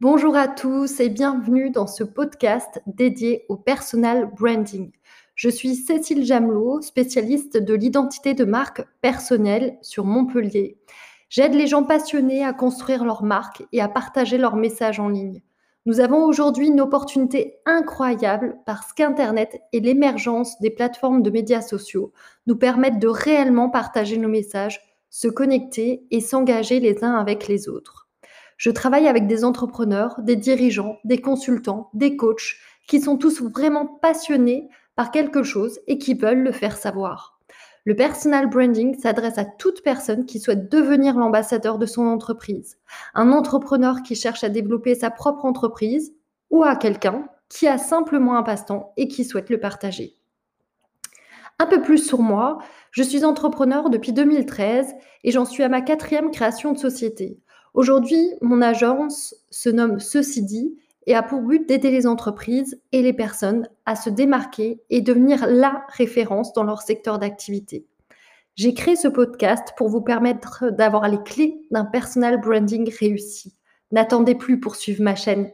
Bonjour à tous et bienvenue dans ce podcast dédié au personal branding. Je suis Cécile Jamelot, spécialiste de l'identité de marque personnelle sur Montpellier. J'aide les gens passionnés à construire leur marque et à partager leur message en ligne. Nous avons aujourd'hui une opportunité incroyable parce qu'Internet et l'émergence des plateformes de médias sociaux nous permettent de réellement partager nos messages, se connecter et s'engager les uns avec les autres. Je travaille avec des entrepreneurs, des dirigeants, des consultants, des coachs qui sont tous vraiment passionnés par quelque chose et qui veulent le faire savoir. Le personal branding s'adresse à toute personne qui souhaite devenir l'ambassadeur de son entreprise, un entrepreneur qui cherche à développer sa propre entreprise ou à quelqu'un qui a simplement un passe-temps et qui souhaite le partager. Un peu plus sur moi, je suis entrepreneur depuis 2013 et j'en suis à ma quatrième création de société. Aujourd'hui, mon agence se nomme Ceci et a pour but d'aider les entreprises et les personnes à se démarquer et devenir la référence dans leur secteur d'activité. J'ai créé ce podcast pour vous permettre d'avoir les clés d'un personal branding réussi. N'attendez plus pour suivre ma chaîne